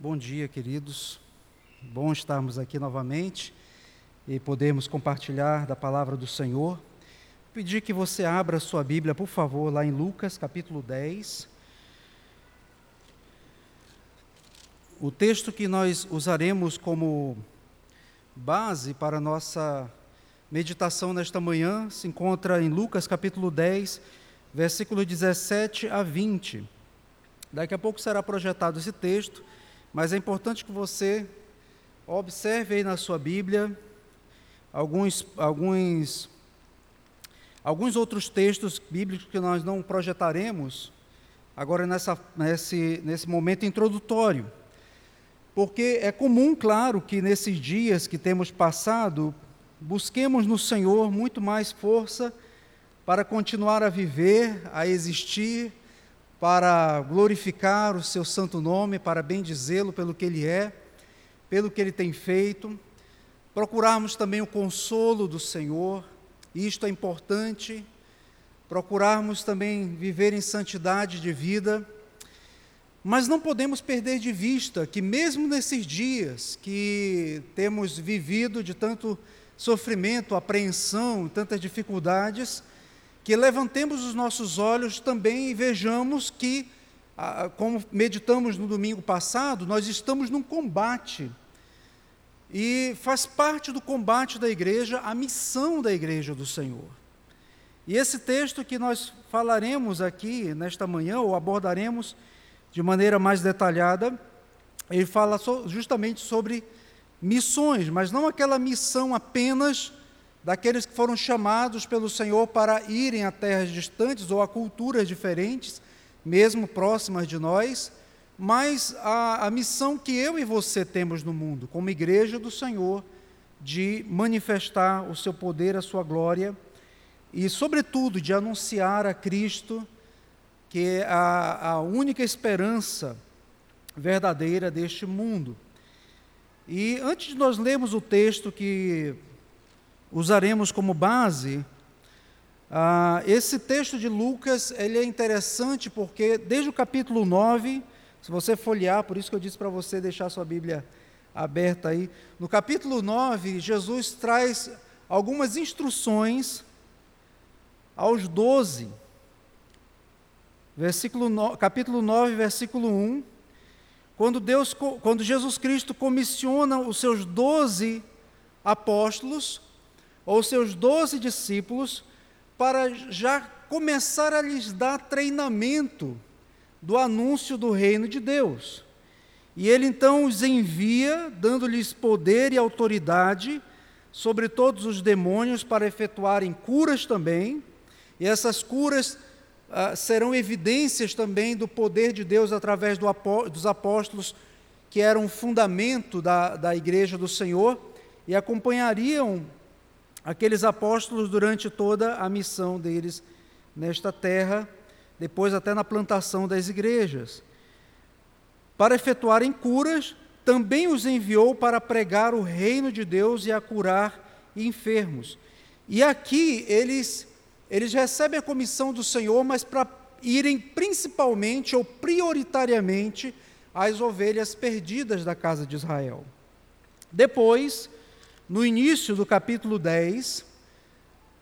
Bom dia, queridos. Bom estarmos aqui novamente e podermos compartilhar da palavra do Senhor. Pedir que você abra sua Bíblia, por favor, lá em Lucas, capítulo 10. O texto que nós usaremos como base para a nossa meditação nesta manhã se encontra em Lucas, capítulo 10, versículo 17 a 20. Daqui a pouco será projetado esse texto mas é importante que você observe aí na sua Bíblia alguns, alguns, alguns outros textos bíblicos que nós não projetaremos agora nessa, nesse, nesse momento introdutório. Porque é comum, claro, que nesses dias que temos passado, busquemos no Senhor muito mais força para continuar a viver, a existir, para glorificar o seu santo nome, para bendizê-lo pelo que ele é, pelo que ele tem feito, procurarmos também o consolo do Senhor, isto é importante, procurarmos também viver em santidade de vida, mas não podemos perder de vista que, mesmo nesses dias que temos vivido de tanto sofrimento, apreensão, tantas dificuldades, que levantemos os nossos olhos também e vejamos que, como meditamos no domingo passado, nós estamos num combate. E faz parte do combate da igreja a missão da igreja do Senhor. E esse texto que nós falaremos aqui nesta manhã, ou abordaremos de maneira mais detalhada, ele fala justamente sobre missões, mas não aquela missão apenas daqueles que foram chamados pelo Senhor para irem a terras distantes ou a culturas diferentes, mesmo próximas de nós, mas a, a missão que eu e você temos no mundo, como igreja do Senhor, de manifestar o seu poder, a sua glória e, sobretudo, de anunciar a Cristo, que é a, a única esperança verdadeira deste mundo. E antes de nós lermos o texto que usaremos como base, ah, esse texto de Lucas ele é interessante porque desde o capítulo 9, se você folhear, por isso que eu disse para você deixar sua Bíblia aberta aí, no capítulo 9, Jesus traz algumas instruções aos doze. Versículo no, capítulo 9, versículo 1, quando, Deus, quando Jesus Cristo comissiona os seus doze apóstolos ou seus doze discípulos para já começar a lhes dar treinamento do anúncio do reino de Deus. E ele então os envia, dando-lhes poder e autoridade sobre todos os demônios para efetuarem curas também, e essas curas ah, serão evidências também do poder de Deus através do apó dos apóstolos, que eram o fundamento da, da igreja do Senhor, e acompanhariam aqueles apóstolos durante toda a missão deles nesta terra, depois até na plantação das igrejas. Para efetuarem curas, também os enviou para pregar o reino de Deus e a curar enfermos. E aqui eles, eles recebem a comissão do Senhor, mas para irem principalmente ou prioritariamente às ovelhas perdidas da casa de Israel. Depois, no início do capítulo 10,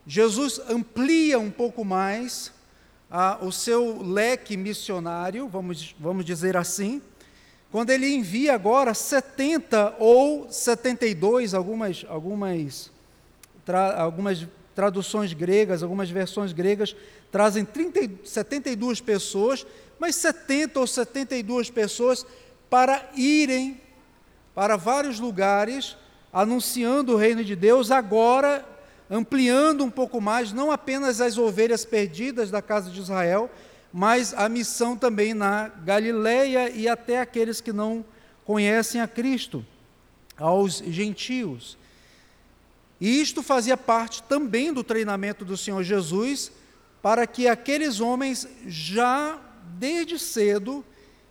Jesus amplia um pouco mais ah, o seu leque missionário, vamos, vamos dizer assim, quando ele envia agora 70 ou 72, algumas, algumas, tra, algumas traduções gregas, algumas versões gregas trazem 30, 72 pessoas, mas 70 ou 72 pessoas para irem para vários lugares anunciando o reino de Deus, agora ampliando um pouco mais, não apenas as ovelhas perdidas da casa de Israel, mas a missão também na Galileia e até aqueles que não conhecem a Cristo, aos gentios. E isto fazia parte também do treinamento do Senhor Jesus, para que aqueles homens já desde cedo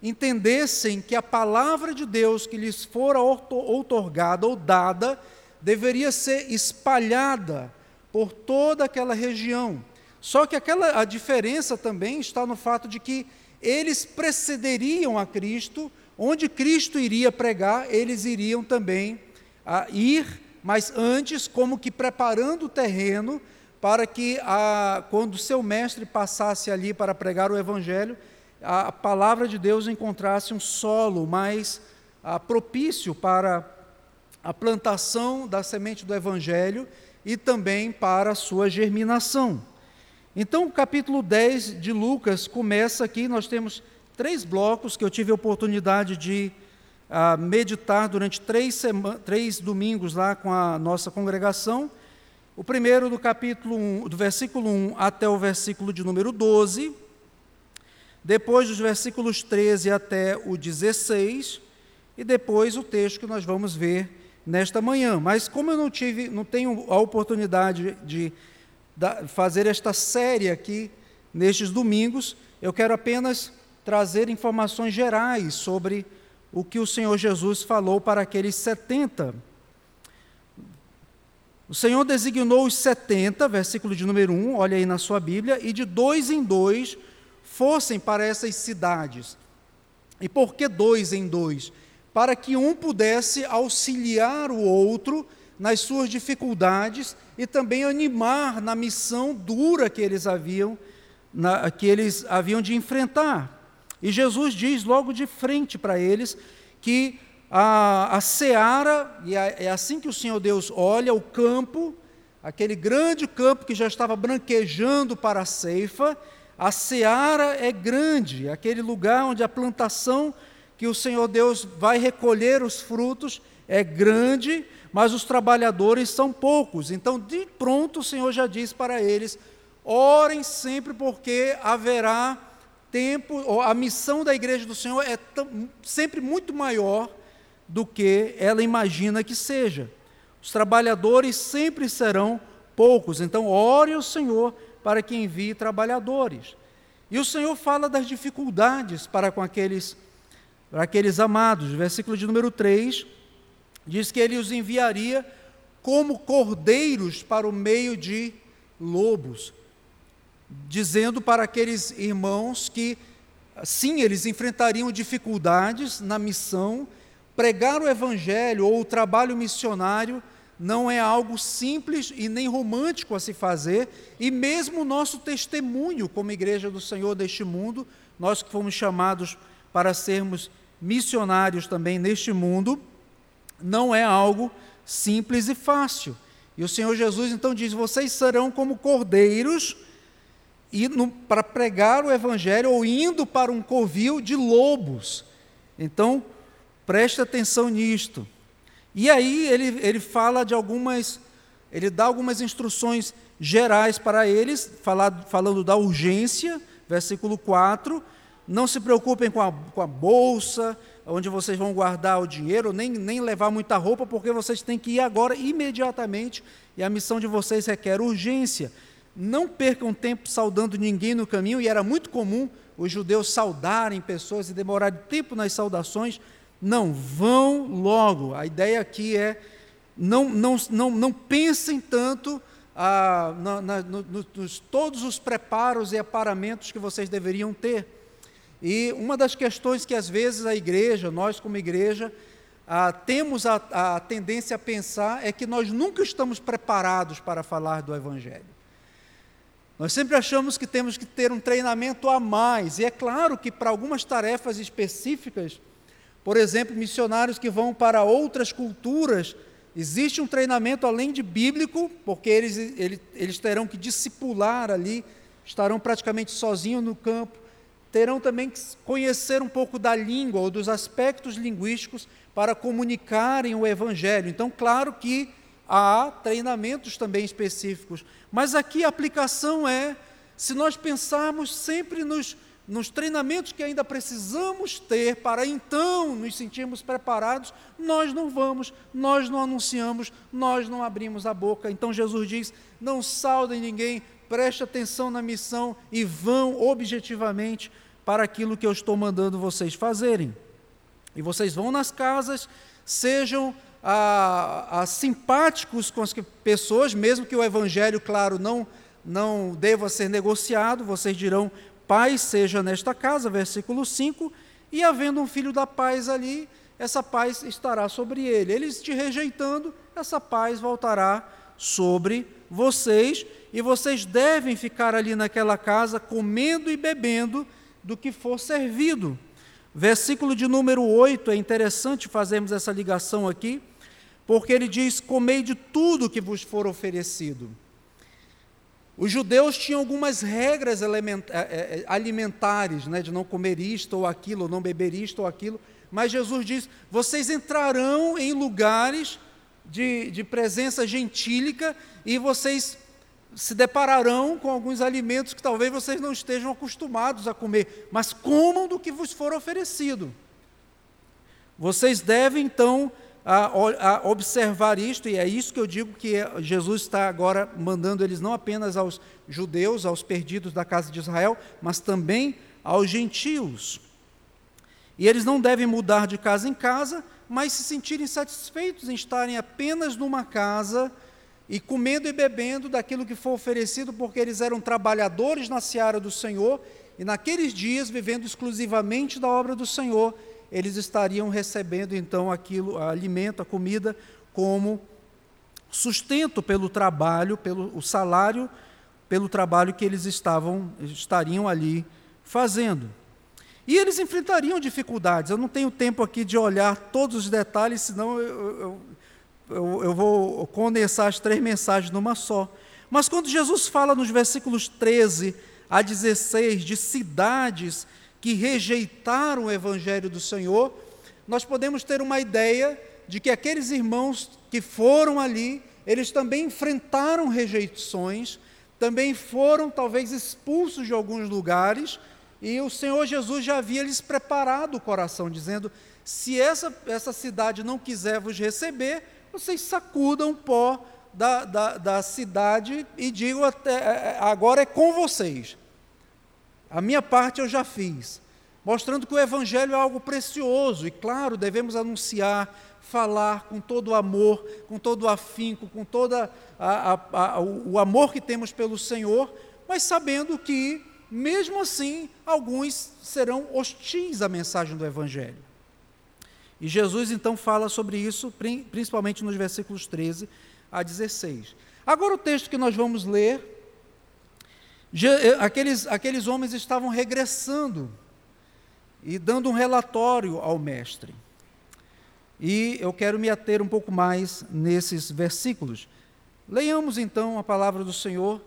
entendessem que a palavra de Deus que lhes fora outorgada ou dada deveria ser espalhada por toda aquela região. Só que aquela, a diferença também está no fato de que eles precederiam a Cristo onde Cristo iria pregar, eles iriam também a ir, mas antes, como que preparando o terreno para que, a, quando seu mestre passasse ali para pregar o Evangelho, a palavra de Deus encontrasse um solo mais a, propício para a plantação da semente do Evangelho e também para a sua germinação. Então, o capítulo 10 de Lucas começa aqui, nós temos três blocos que eu tive a oportunidade de uh, meditar durante três, três domingos lá com a nossa congregação. O primeiro do capítulo 1, do versículo 1 até o versículo de número 12, depois dos versículos 13 até o 16, e depois o texto que nós vamos ver nesta manhã. Mas como eu não tive, não tenho a oportunidade de fazer esta série aqui nestes domingos, eu quero apenas trazer informações gerais sobre o que o Senhor Jesus falou para aqueles 70. O Senhor designou os 70, versículo de número 1, olha aí na sua Bíblia, e de dois em dois fossem para essas cidades. E por que dois em dois? Para que um pudesse auxiliar o outro nas suas dificuldades e também animar na missão dura que eles haviam, na, que eles haviam de enfrentar. E Jesus diz logo de frente para eles que a, a seara, e é assim que o Senhor Deus olha o campo, aquele grande campo que já estava branquejando para a ceifa, a seara é grande, aquele lugar onde a plantação que o Senhor Deus vai recolher os frutos é grande, mas os trabalhadores são poucos. Então, de pronto, o Senhor já diz para eles: orem sempre, porque haverá tempo, a missão da igreja do Senhor é sempre muito maior do que ela imagina que seja. Os trabalhadores sempre serão poucos, então ore ao Senhor para que envie trabalhadores. E o Senhor fala das dificuldades para com aqueles, para aqueles amados. Versículo de número 3 diz que ele os enviaria como cordeiros para o meio de lobos dizendo para aqueles irmãos que, sim, eles enfrentariam dificuldades na missão, pregar o evangelho ou o trabalho missionário não é algo simples e nem romântico a se fazer, e mesmo o nosso testemunho como igreja do Senhor deste mundo, nós que fomos chamados para sermos missionários também neste mundo, não é algo simples e fácil. E o Senhor Jesus então diz: vocês serão como cordeiros para pregar o evangelho ou indo para um covil de lobos. Então, preste atenção nisto. E aí ele, ele fala de algumas, ele dá algumas instruções gerais para eles, falando da urgência, versículo 4. Não se preocupem com a, com a bolsa, onde vocês vão guardar o dinheiro, nem, nem levar muita roupa, porque vocês têm que ir agora imediatamente, e a missão de vocês requer urgência não percam tempo saudando ninguém no caminho, e era muito comum os judeus saudarem pessoas e demorarem tempo nas saudações. Não, vão logo. A ideia aqui é não, não, não, não pensem tanto ah, na, na, no, nos todos os preparos e aparamentos que vocês deveriam ter. E uma das questões que às vezes a igreja, nós como igreja, ah, temos a, a tendência a pensar é que nós nunca estamos preparados para falar do Evangelho. Nós sempre achamos que temos que ter um treinamento a mais, e é claro que para algumas tarefas específicas, por exemplo, missionários que vão para outras culturas, existe um treinamento além de bíblico, porque eles, eles, eles terão que discipular ali, estarão praticamente sozinhos no campo, terão também que conhecer um pouco da língua ou dos aspectos linguísticos para comunicarem o Evangelho. Então, claro que há treinamentos também específicos, mas aqui a aplicação é, se nós pensarmos sempre nos, nos treinamentos que ainda precisamos ter para então nos sentirmos preparados, nós não vamos, nós não anunciamos, nós não abrimos a boca. Então Jesus diz: não saudem ninguém, preste atenção na missão e vão objetivamente para aquilo que eu estou mandando vocês fazerem. E vocês vão nas casas, sejam a, a simpáticos com as pessoas, mesmo que o evangelho, claro, não, não deva ser negociado, vocês dirão, Pai seja nesta casa, versículo 5, e havendo um filho da paz ali, essa paz estará sobre ele. Eles te rejeitando, essa paz voltará sobre vocês, e vocês devem ficar ali naquela casa comendo e bebendo do que for servido. Versículo de número 8, é interessante fazermos essa ligação aqui, porque ele diz: Comei de tudo que vos for oferecido. Os judeus tinham algumas regras eh, eh, alimentares, né, de não comer isto ou aquilo, não beber isto ou aquilo, mas Jesus diz: vocês entrarão em lugares de, de presença gentílica e vocês se depararão com alguns alimentos que talvez vocês não estejam acostumados a comer, mas comam do que vos for oferecido. Vocês devem então a, a observar isto, e é isso que eu digo que Jesus está agora mandando eles não apenas aos judeus, aos perdidos da casa de Israel, mas também aos gentios. E eles não devem mudar de casa em casa, mas se sentirem satisfeitos em estarem apenas numa casa e comendo e bebendo daquilo que for oferecido, porque eles eram trabalhadores na seara do Senhor e naqueles dias vivendo exclusivamente da obra do Senhor eles estariam recebendo então aquilo, alimento, a comida, como sustento pelo trabalho, pelo o salário, pelo trabalho que eles estavam, estariam ali fazendo. E eles enfrentariam dificuldades. Eu não tenho tempo aqui de olhar todos os detalhes, senão eu, eu, eu, eu vou condensar as três mensagens numa só. Mas quando Jesus fala nos versículos 13 a 16 de cidades que rejeitaram o Evangelho do Senhor, nós podemos ter uma ideia de que aqueles irmãos que foram ali, eles também enfrentaram rejeições, também foram talvez expulsos de alguns lugares, e o Senhor Jesus já havia lhes preparado o coração, dizendo: se essa, essa cidade não quiser vos receber, vocês sacudam o pó da, da, da cidade e digam: até, é, é, agora é com vocês. A minha parte eu já fiz, mostrando que o Evangelho é algo precioso e, claro, devemos anunciar, falar com todo o amor, com todo o afinco, com todo o amor que temos pelo Senhor, mas sabendo que, mesmo assim, alguns serão hostis à mensagem do Evangelho. E Jesus então fala sobre isso, principalmente nos versículos 13 a 16. Agora, o texto que nós vamos ler aqueles, aqueles homens estavam regressando e dando um relatório ao mestre. E eu quero me ater um pouco mais nesses versículos. Leiamos então a palavra do Senhor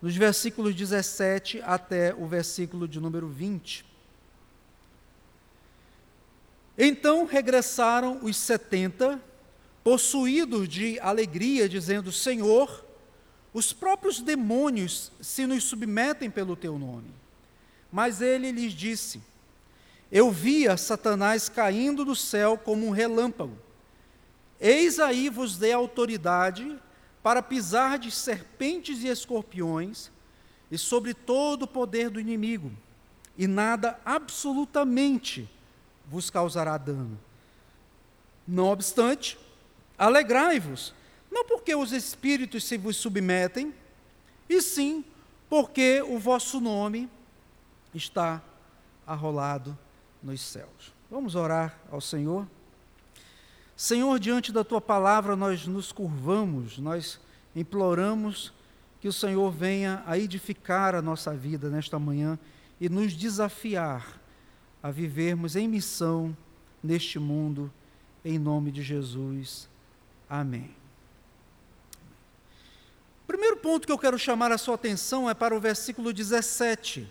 nos versículos 17 até o versículo de número 20. Então regressaram os setenta, possuídos de alegria, dizendo: Senhor, os próprios demônios se nos submetem pelo teu nome. Mas ele lhes disse: Eu via Satanás caindo do céu como um relâmpago. Eis aí vos dei autoridade para pisar de serpentes e escorpiões e sobre todo o poder do inimigo, e nada absolutamente vos causará dano. Não obstante, alegrai-vos não porque os espíritos se vos submetem, e sim porque o vosso nome está arrolado nos céus. Vamos orar ao Senhor? Senhor, diante da tua palavra nós nos curvamos, nós imploramos que o Senhor venha a edificar a nossa vida nesta manhã e nos desafiar a vivermos em missão neste mundo, em nome de Jesus. Amém. O primeiro ponto que eu quero chamar a sua atenção é para o versículo 17.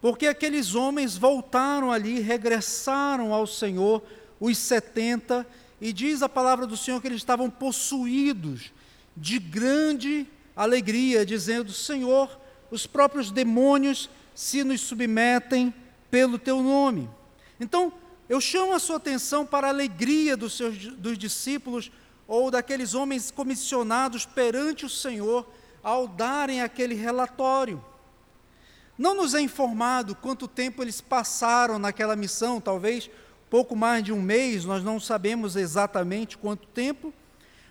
Porque aqueles homens voltaram ali, regressaram ao Senhor, os setenta, e diz a palavra do Senhor que eles estavam possuídos de grande alegria, dizendo: Senhor, os próprios demônios se nos submetem pelo teu nome. Então, eu chamo a sua atenção para a alegria dos, seus, dos discípulos ou daqueles homens comissionados perante o Senhor ao darem aquele relatório. Não nos é informado quanto tempo eles passaram naquela missão, talvez pouco mais de um mês, nós não sabemos exatamente quanto tempo,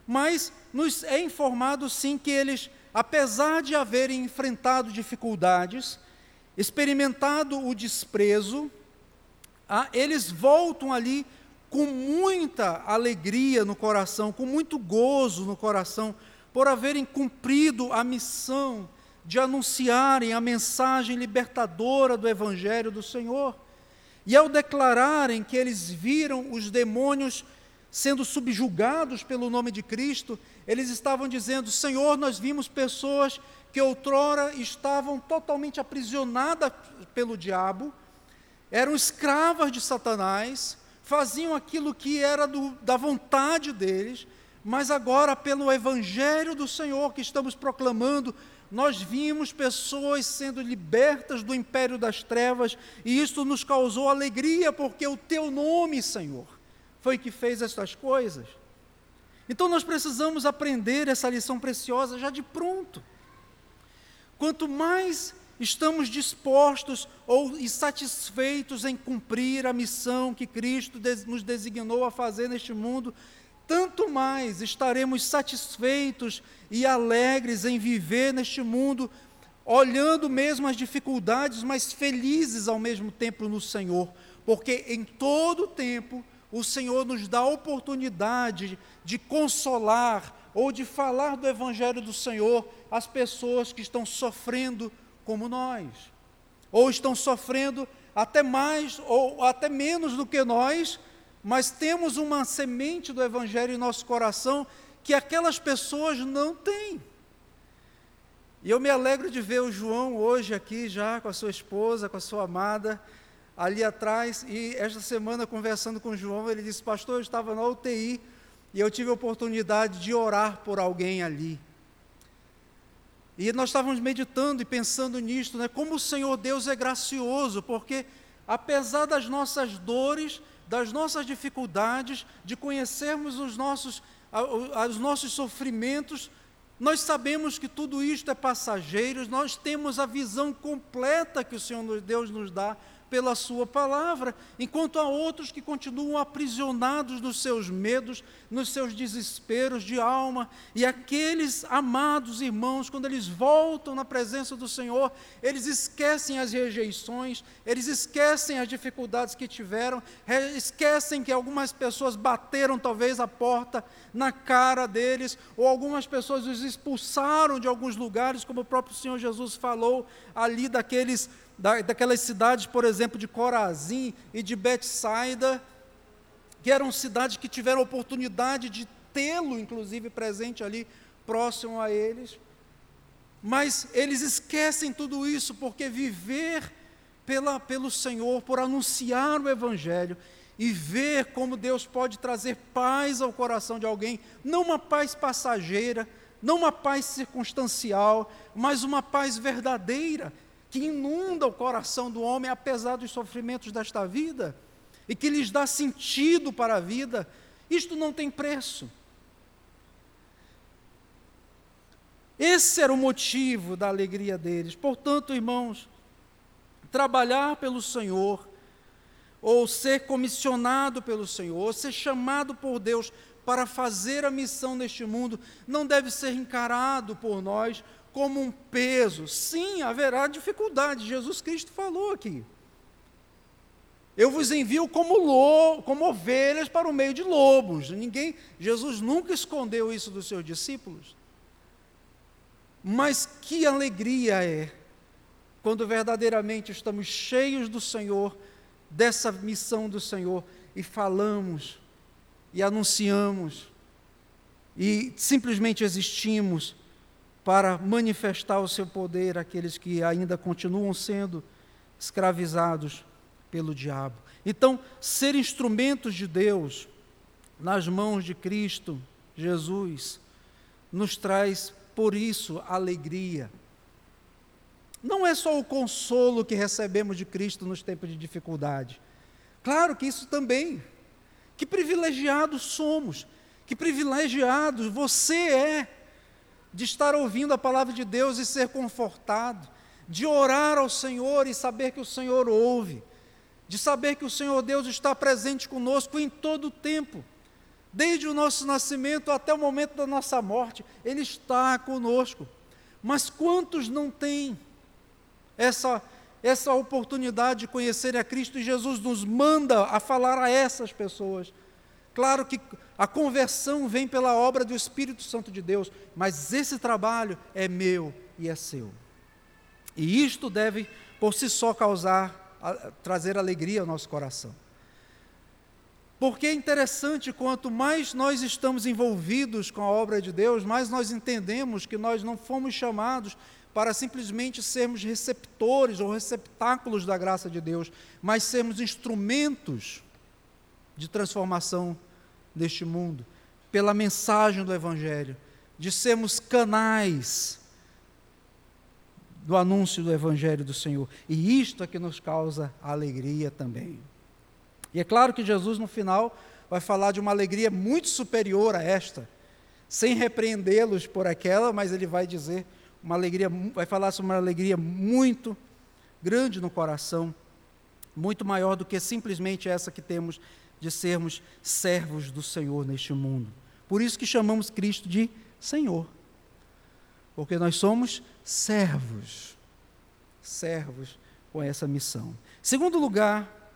mas nos é informado sim que eles, apesar de haverem enfrentado dificuldades, experimentado o desprezo, ah, eles voltam ali com muita alegria no coração, com muito gozo no coração, por haverem cumprido a missão de anunciarem a mensagem libertadora do Evangelho do Senhor. E ao declararem que eles viram os demônios sendo subjugados pelo nome de Cristo, eles estavam dizendo: Senhor, nós vimos pessoas que outrora estavam totalmente aprisionadas pelo diabo, eram escravas de Satanás, faziam aquilo que era do, da vontade deles, mas agora, pelo Evangelho do Senhor que estamos proclamando, nós vimos pessoas sendo libertas do império das trevas, e isto nos causou alegria, porque o teu nome, Senhor, foi que fez estas coisas. Então nós precisamos aprender essa lição preciosa já de pronto. Quanto mais estamos dispostos ou insatisfeitos em cumprir a missão que Cristo nos designou a fazer neste mundo, tanto mais estaremos satisfeitos e alegres em viver neste mundo, olhando mesmo as dificuldades, mas felizes ao mesmo tempo no Senhor, porque em todo tempo o Senhor nos dá a oportunidade de consolar ou de falar do Evangelho do Senhor às pessoas que estão sofrendo como nós, ou estão sofrendo até mais ou até menos do que nós, mas temos uma semente do Evangelho em nosso coração que aquelas pessoas não têm. E eu me alegro de ver o João hoje aqui já com a sua esposa, com a sua amada, ali atrás. E esta semana, conversando com o João, ele disse: Pastor, eu estava na UTI e eu tive a oportunidade de orar por alguém ali. E nós estávamos meditando e pensando nisto, né? Como o Senhor Deus é gracioso, porque apesar das nossas dores, das nossas dificuldades, de conhecermos os nossos, os nossos sofrimentos, nós sabemos que tudo isto é passageiro, nós temos a visão completa que o Senhor Deus nos dá pela Sua palavra, enquanto há outros que continuam aprisionados nos seus medos, nos seus desesperos de alma, e aqueles amados irmãos, quando eles voltam na presença do Senhor, eles esquecem as rejeições, eles esquecem as dificuldades que tiveram, esquecem que algumas pessoas bateram talvez a porta na cara deles, ou algumas pessoas os expulsaram de alguns lugares, como o próprio Senhor Jesus falou ali daqueles da, daquelas cidades, por exemplo, de Corazim e de Betsaida, que eram cidades que tiveram oportunidade de tê-lo, inclusive, presente ali, próximo a eles. Mas eles esquecem tudo isso, porque viver pela, pelo Senhor, por anunciar o Evangelho e ver como Deus pode trazer paz ao coração de alguém, não uma paz passageira, não uma paz circunstancial, mas uma paz verdadeira, que inunda o coração do homem, apesar dos sofrimentos desta vida, e que lhes dá sentido para a vida, isto não tem preço. Esse era o motivo da alegria deles. Portanto, irmãos, trabalhar pelo Senhor, ou ser comissionado pelo Senhor, ou ser chamado por Deus para fazer a missão neste mundo, não deve ser encarado por nós como um peso. Sim, haverá dificuldade. Jesus Cristo falou aqui. Eu vos envio como, lo, como ovelhas para o meio de lobos. Ninguém, Jesus nunca escondeu isso dos seus discípulos. Mas que alegria é quando verdadeiramente estamos cheios do Senhor, dessa missão do Senhor, e falamos, e anunciamos, e simplesmente existimos para manifestar o seu poder àqueles que ainda continuam sendo escravizados pelo diabo. Então, ser instrumentos de Deus nas mãos de Cristo Jesus nos traz, por isso, alegria. Não é só o consolo que recebemos de Cristo nos tempos de dificuldade. Claro que isso também. Que privilegiados somos, que privilegiados você é de estar ouvindo a palavra de Deus e ser confortado, de orar ao Senhor e saber que o Senhor ouve, de saber que o Senhor Deus está presente conosco em todo o tempo, desde o nosso nascimento até o momento da nossa morte, Ele está conosco. Mas quantos não têm essa, essa oportunidade de conhecer a Cristo e Jesus nos manda a falar a essas pessoas. Claro que a conversão vem pela obra do Espírito Santo de Deus, mas esse trabalho é meu e é seu. E isto deve, por si só, causar, trazer alegria ao nosso coração. Porque é interessante, quanto mais nós estamos envolvidos com a obra de Deus, mais nós entendemos que nós não fomos chamados para simplesmente sermos receptores ou receptáculos da graça de Deus, mas sermos instrumentos de transformação neste mundo, pela mensagem do Evangelho, de sermos canais do anúncio do Evangelho do Senhor. E isto é que nos causa alegria também. E é claro que Jesus, no final, vai falar de uma alegria muito superior a esta, sem repreendê-los por aquela, mas ele vai dizer uma alegria, vai falar sobre uma alegria muito grande no coração, muito maior do que simplesmente essa que temos de sermos servos do Senhor neste mundo. Por isso que chamamos Cristo de Senhor. Porque nós somos servos. Servos com essa missão. Segundo lugar,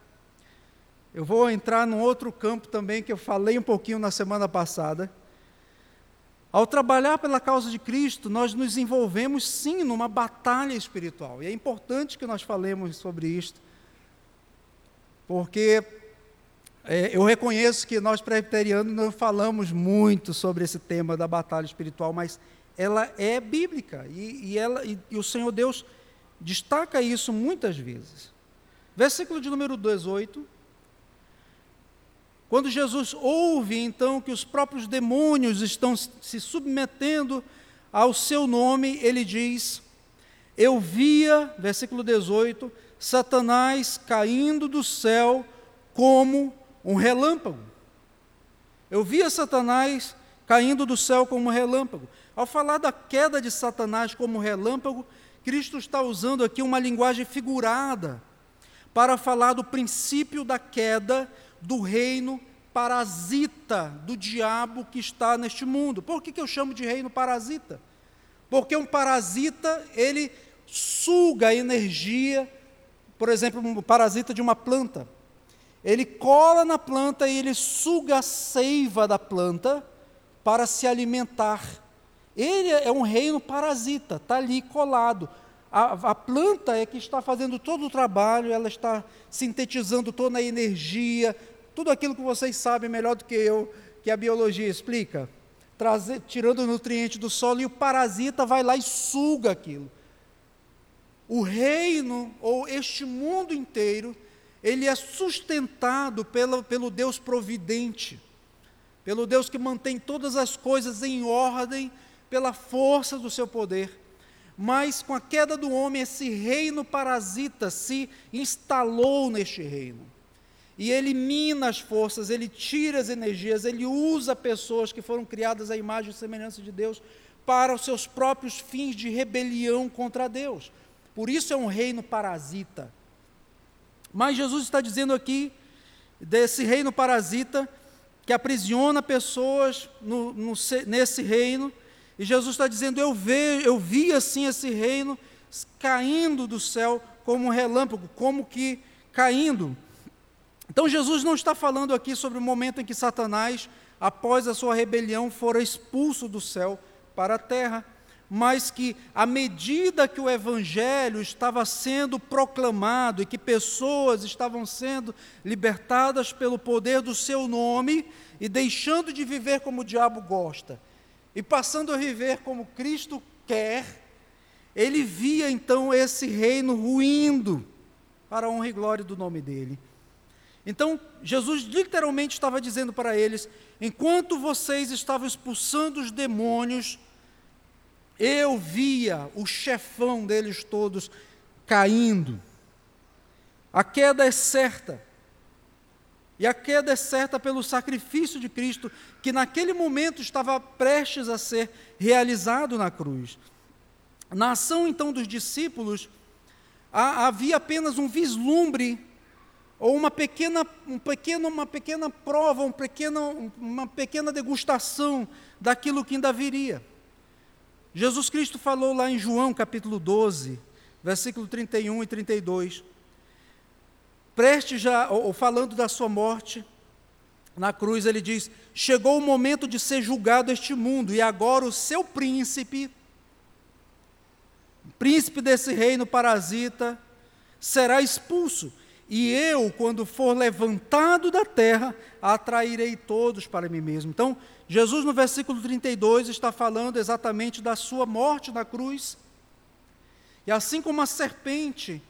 eu vou entrar num outro campo também que eu falei um pouquinho na semana passada. Ao trabalhar pela causa de Cristo, nós nos envolvemos sim numa batalha espiritual. E é importante que nós falemos sobre isto, porque é, eu reconheço que nós presbiterianos não falamos muito sobre esse tema da batalha espiritual, mas ela é bíblica e, e ela, e, e o Senhor Deus destaca isso muitas vezes. Versículo de número 18. Quando Jesus ouve então que os próprios demônios estão se submetendo ao seu nome, ele diz: Eu via, versículo 18, Satanás caindo do céu como um relâmpago. Eu via Satanás caindo do céu como relâmpago. Ao falar da queda de Satanás como relâmpago, Cristo está usando aqui uma linguagem figurada para falar do princípio da queda do reino parasita do diabo que está neste mundo. Por que, que eu chamo de reino parasita? Porque um parasita, ele suga a energia, por exemplo, um parasita de uma planta. Ele cola na planta e ele suga a seiva da planta para se alimentar. Ele é um reino parasita, está ali colado. A, a, planta é que está fazendo todo o trabalho, ela está sintetizando toda a energia, tudo aquilo que vocês sabem melhor do que eu, que a biologia explica, trazer, tirando o nutriente do solo, e o parasita vai lá e suga aquilo. O reino, ou este mundo inteiro, ele é sustentado pelo, pelo Deus providente, pelo Deus que mantém todas as coisas em ordem, pela força do seu poder. Mas com a queda do homem, esse reino parasita se instalou neste reino. E ele mina as forças, ele tira as energias, ele usa pessoas que foram criadas à imagem e semelhança de Deus para os seus próprios fins de rebelião contra Deus. Por isso é um reino parasita. Mas Jesus está dizendo aqui desse reino parasita que aprisiona pessoas no, no, nesse reino. E Jesus está dizendo: eu, ve, eu vi assim esse reino caindo do céu como um relâmpago, como que caindo. Então Jesus não está falando aqui sobre o momento em que Satanás, após a sua rebelião, fora expulso do céu para a terra mas que à medida que o evangelho estava sendo proclamado e que pessoas estavam sendo libertadas pelo poder do seu nome e deixando de viver como o diabo gosta e passando a viver como Cristo quer, ele via então esse reino ruindo para a honra e glória do nome dele. Então, Jesus literalmente estava dizendo para eles: enquanto vocês estavam expulsando os demônios, eu via o chefão deles todos caindo. A queda é certa. E a queda é certa pelo sacrifício de Cristo, que naquele momento estava prestes a ser realizado na cruz. Na ação então dos discípulos, havia apenas um vislumbre, ou uma pequena, um pequeno, uma pequena prova, um pequeno, uma pequena degustação daquilo que ainda viria. Jesus Cristo falou lá em João capítulo 12, versículo 31 e 32. Preste já, ou, falando da sua morte na cruz, ele diz: Chegou o momento de ser julgado este mundo, e agora o seu príncipe, príncipe desse reino parasita, será expulso. E eu, quando for levantado da terra, atrairei todos para mim mesmo. Então, Jesus, no versículo 32, está falando exatamente da sua morte na cruz. E assim como a serpente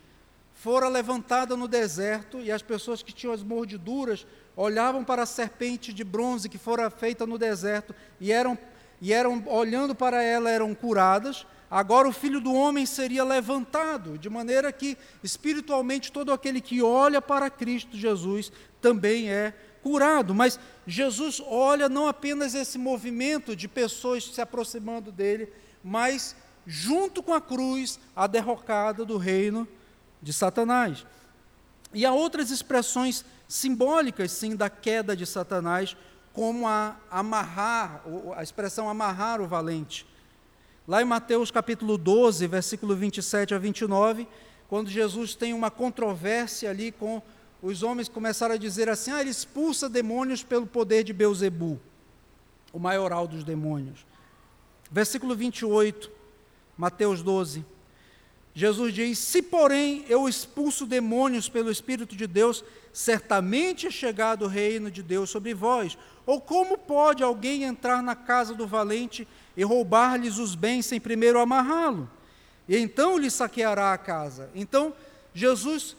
fora levantada no deserto, e as pessoas que tinham as mordiduras olhavam para a serpente de bronze que fora feita no deserto e eram, e eram olhando para ela, eram curadas. Agora o filho do homem seria levantado, de maneira que espiritualmente todo aquele que olha para Cristo Jesus também é curado. Mas Jesus olha não apenas esse movimento de pessoas se aproximando dele, mas junto com a cruz, a derrocada do reino de Satanás. E há outras expressões simbólicas, sim, da queda de Satanás, como a amarrar, a expressão amarrar o valente. Lá em Mateus capítulo 12, versículo 27 a 29, quando Jesus tem uma controvérsia ali com os homens começaram a dizer assim: ah, ele expulsa demônios pelo poder de Beuzebu, o maioral dos demônios. Versículo 28, Mateus 12. Jesus diz: Se, porém, eu expulso demônios pelo Espírito de Deus, certamente é chegado o reino de Deus sobre vós. Ou como pode alguém entrar na casa do valente e roubar-lhes os bens sem primeiro amarrá-lo? E então lhe saqueará a casa. Então, Jesus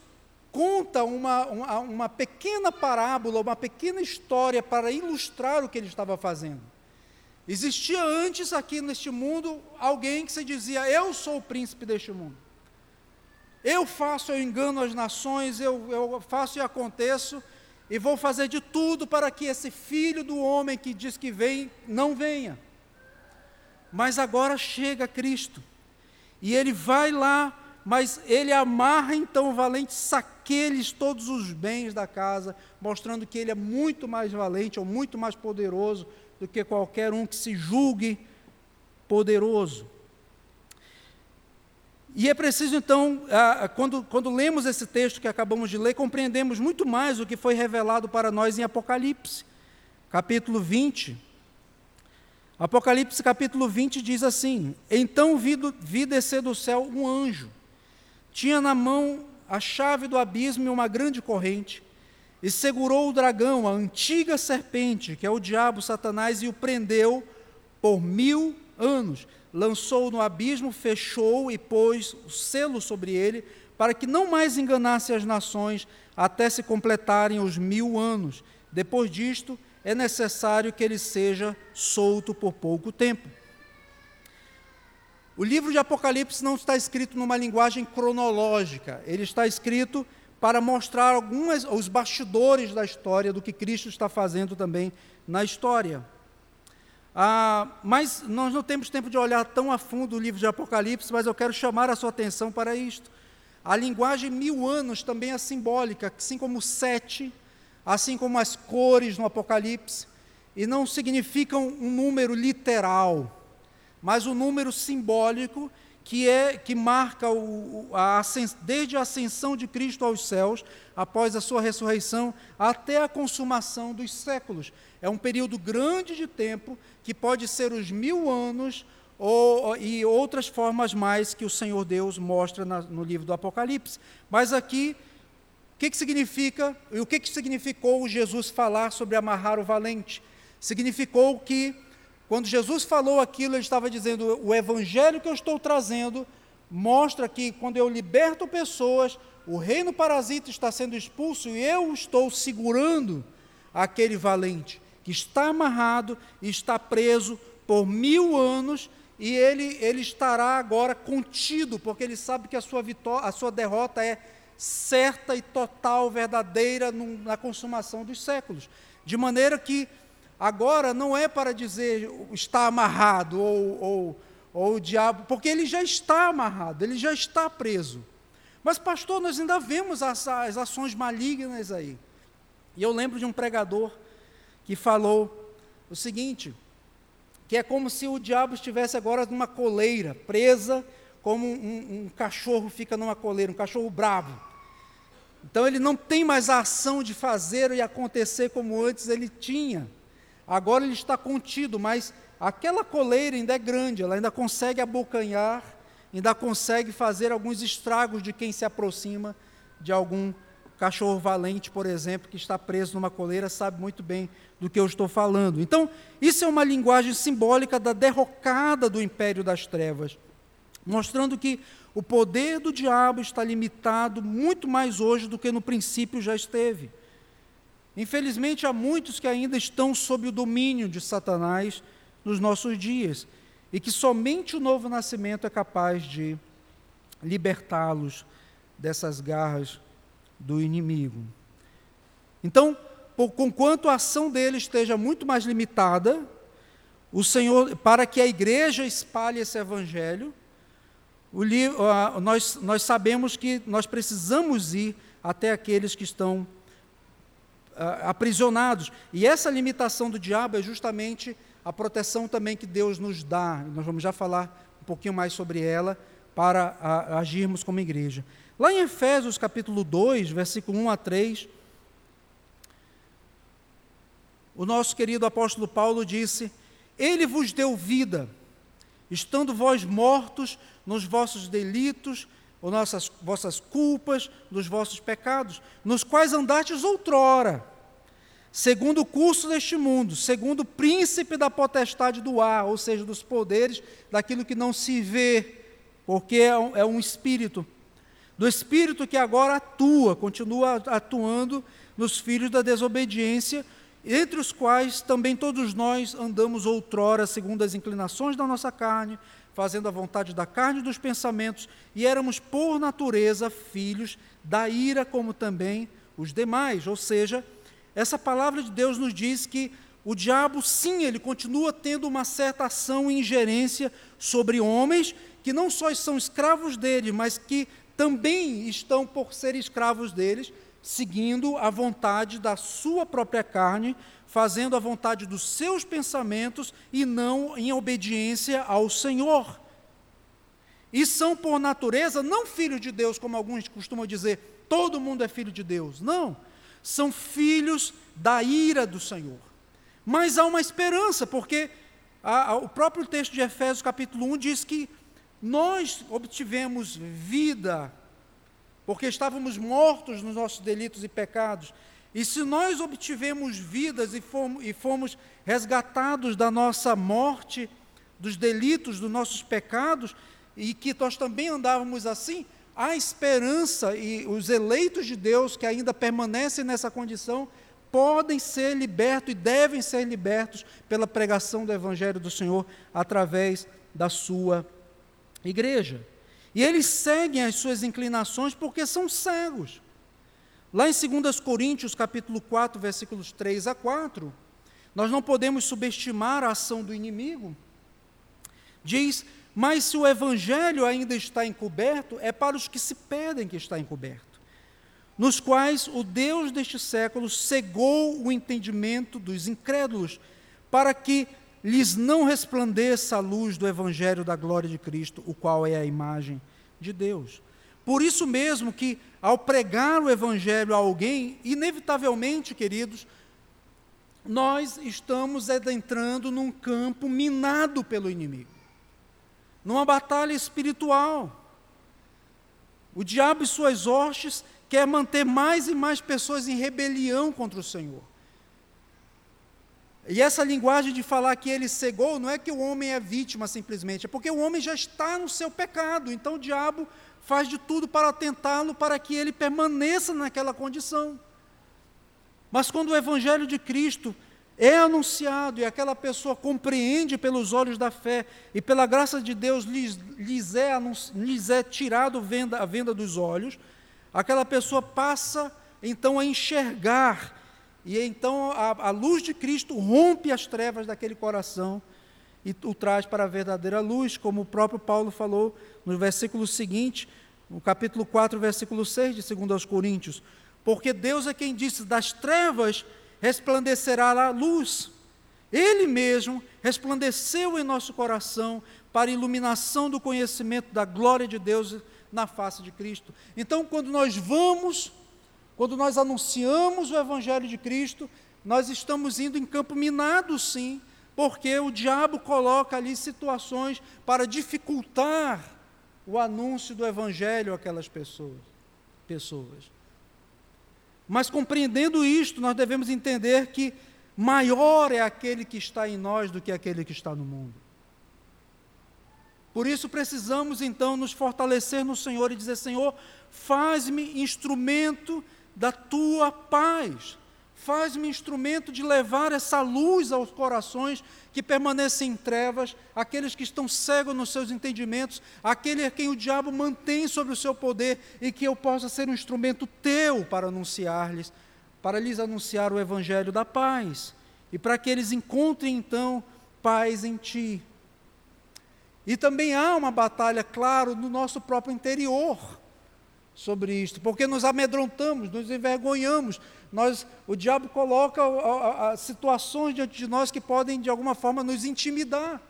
conta uma, uma, uma pequena parábola, uma pequena história para ilustrar o que ele estava fazendo. Existia antes aqui neste mundo alguém que se dizia: Eu sou o príncipe deste mundo. Eu faço, eu engano as nações, eu, eu faço e aconteço, e vou fazer de tudo para que esse filho do homem que diz que vem, não venha. Mas agora chega Cristo, e ele vai lá, mas ele amarra então o valente, saqueia-lhes todos os bens da casa, mostrando que ele é muito mais valente ou muito mais poderoso do que qualquer um que se julgue poderoso. E é preciso, então, quando, quando lemos esse texto que acabamos de ler, compreendemos muito mais o que foi revelado para nós em Apocalipse, capítulo 20. Apocalipse, capítulo 20, diz assim: Então vi, vi descer do céu um anjo, tinha na mão a chave do abismo e uma grande corrente, e segurou o dragão, a antiga serpente, que é o diabo Satanás, e o prendeu por mil anos lançou no abismo, fechou e pôs o selo sobre ele, para que não mais enganasse as nações até se completarem os mil anos. Depois disto, é necessário que ele seja solto por pouco tempo. O livro de Apocalipse não está escrito numa linguagem cronológica, ele está escrito para mostrar algumas os bastidores da história do que Cristo está fazendo também na história. Ah, mas nós não temos tempo de olhar tão a fundo o livro de Apocalipse, mas eu quero chamar a sua atenção para isto. A linguagem mil anos também é simbólica, assim como sete, assim como as cores no Apocalipse, e não significam um número literal, mas um número simbólico que é que marca o, a, desde a ascensão de Cristo aos céus, após a sua ressurreição, até a consumação dos séculos. É um período grande de tempo que pode ser os mil anos ou, e outras formas mais que o Senhor Deus mostra na, no livro do Apocalipse. Mas aqui, que, que significa, e o que, que significou Jesus falar sobre amarrar o valente? Significou que, quando Jesus falou aquilo, ele estava dizendo: o evangelho que eu estou trazendo mostra que, quando eu liberto pessoas, o reino parasita está sendo expulso e eu estou segurando aquele valente que está amarrado e está preso por mil anos e ele, ele estará agora contido, porque ele sabe que a sua, vitória, a sua derrota é certa e total, verdadeira na consumação dos séculos. De maneira que agora não é para dizer está amarrado ou, ou, ou o diabo, porque ele já está amarrado, ele já está preso. Mas, pastor, nós ainda vemos as, as ações malignas aí. E eu lembro de um pregador que falou o seguinte: que é como se o diabo estivesse agora numa coleira, presa como um, um cachorro fica numa coleira, um cachorro bravo. Então ele não tem mais a ação de fazer e acontecer como antes ele tinha. Agora ele está contido, mas aquela coleira ainda é grande, ela ainda consegue abocanhar, ainda consegue fazer alguns estragos de quem se aproxima de algum cachorro valente, por exemplo, que está preso numa coleira, sabe muito bem do que eu estou falando. Então, isso é uma linguagem simbólica da derrocada do império das trevas, mostrando que o poder do diabo está limitado muito mais hoje do que no princípio já esteve. Infelizmente, há muitos que ainda estão sob o domínio de Satanás nos nossos dias e que somente o novo nascimento é capaz de libertá-los dessas garras do inimigo. Então, conquanto a ação dele esteja muito mais limitada, o Senhor, para que a igreja espalhe esse evangelho, livro, nós, nós sabemos que nós precisamos ir até aqueles que estão aprisionados. E essa limitação do diabo é justamente a proteção também que Deus nos dá. Nós vamos já falar um pouquinho mais sobre ela para a, agirmos como igreja. Lá em Efésios capítulo 2, versículo 1 a 3, o nosso querido apóstolo Paulo disse: Ele vos deu vida, estando vós mortos nos vossos delitos, ou nossas vossas culpas, nos vossos pecados, nos quais andastes outrora, segundo o curso deste mundo, segundo o príncipe da potestade do ar, ou seja, dos poderes daquilo que não se vê, porque é um, é um espírito, do espírito que agora atua, continua atuando nos filhos da desobediência, entre os quais também todos nós andamos outrora segundo as inclinações da nossa carne, fazendo a vontade da carne e dos pensamentos, e éramos por natureza filhos da ira como também os demais. Ou seja, essa palavra de Deus nos diz que o diabo, sim, ele continua tendo uma certa ação e ingerência sobre homens que não só são escravos dele, mas que também estão por ser escravos deles, seguindo a vontade da sua própria carne, fazendo a vontade dos seus pensamentos e não em obediência ao Senhor. E são, por natureza, não filhos de Deus, como alguns costumam dizer, todo mundo é filho de Deus. Não. São filhos da ira do Senhor. Mas há uma esperança, porque a, a, o próprio texto de Efésios, capítulo 1, diz que nós obtivemos vida porque estávamos mortos nos nossos delitos e pecados. E se nós obtivemos vidas e fomos, e fomos resgatados da nossa morte, dos delitos, dos nossos pecados, e que nós também andávamos assim, há esperança e os eleitos de Deus que ainda permanecem nessa condição podem ser libertos e devem ser libertos pela pregação do Evangelho do Senhor através da sua igreja. E eles seguem as suas inclinações porque são cegos. Lá em 2 Coríntios, capítulo 4, versículos 3 a 4, nós não podemos subestimar a ação do inimigo. Diz: Mas se o evangelho ainda está encoberto, é para os que se pedem que está encoberto, nos quais o Deus deste século cegou o entendimento dos incrédulos, para que lhes não resplandeça a luz do Evangelho da glória de Cristo, o qual é a imagem de Deus. Por isso mesmo que, ao pregar o Evangelho a alguém, inevitavelmente, queridos, nós estamos adentrando num campo minado pelo inimigo, numa batalha espiritual. O diabo e suas hostes quer manter mais e mais pessoas em rebelião contra o Senhor. E essa linguagem de falar que ele cegou, não é que o homem é vítima simplesmente, é porque o homem já está no seu pecado. Então o diabo faz de tudo para tentá-lo, para que ele permaneça naquela condição. Mas quando o evangelho de Cristo é anunciado e aquela pessoa compreende pelos olhos da fé e pela graça de Deus lhes, lhes, é, lhes é tirado venda, a venda dos olhos, aquela pessoa passa então a enxergar e então a, a, luz de Cristo rompe as trevas daquele coração e o traz para a verdadeira luz, como o próprio Paulo falou no versículo seguinte, no capítulo 4, versículo 6 de 2 aos Coríntios. Porque Deus é quem disse: das trevas resplandecerá a luz. Ele mesmo resplandeceu em nosso coração para iluminação do conhecimento da glória de Deus na face de Cristo. Então, quando nós vamos, quando nós anunciamos o Evangelho de Cristo, nós estamos indo em campo minado, sim, porque o diabo coloca ali situações para dificultar o anúncio do Evangelho àquelas pessoas. pessoas. Mas compreendendo isto, nós devemos entender que maior é aquele que está em nós do que aquele que está no mundo. Por isso precisamos então nos fortalecer no Senhor e dizer: Senhor, faz-me instrumento da tua paz. Faz-me instrumento de levar essa luz aos corações que permanecem em trevas, aqueles que estão cegos nos seus entendimentos, aquele a quem o diabo mantém sobre o seu poder, e que eu possa ser um instrumento teu para anunciar-lhes, para lhes anunciar o evangelho da paz, e para que eles encontrem então paz em ti. E também há uma batalha, claro, no nosso próprio interior sobre isto, porque nos amedrontamos, nos envergonhamos, nós, o diabo coloca a, a, situações diante de nós que podem, de alguma forma, nos intimidar.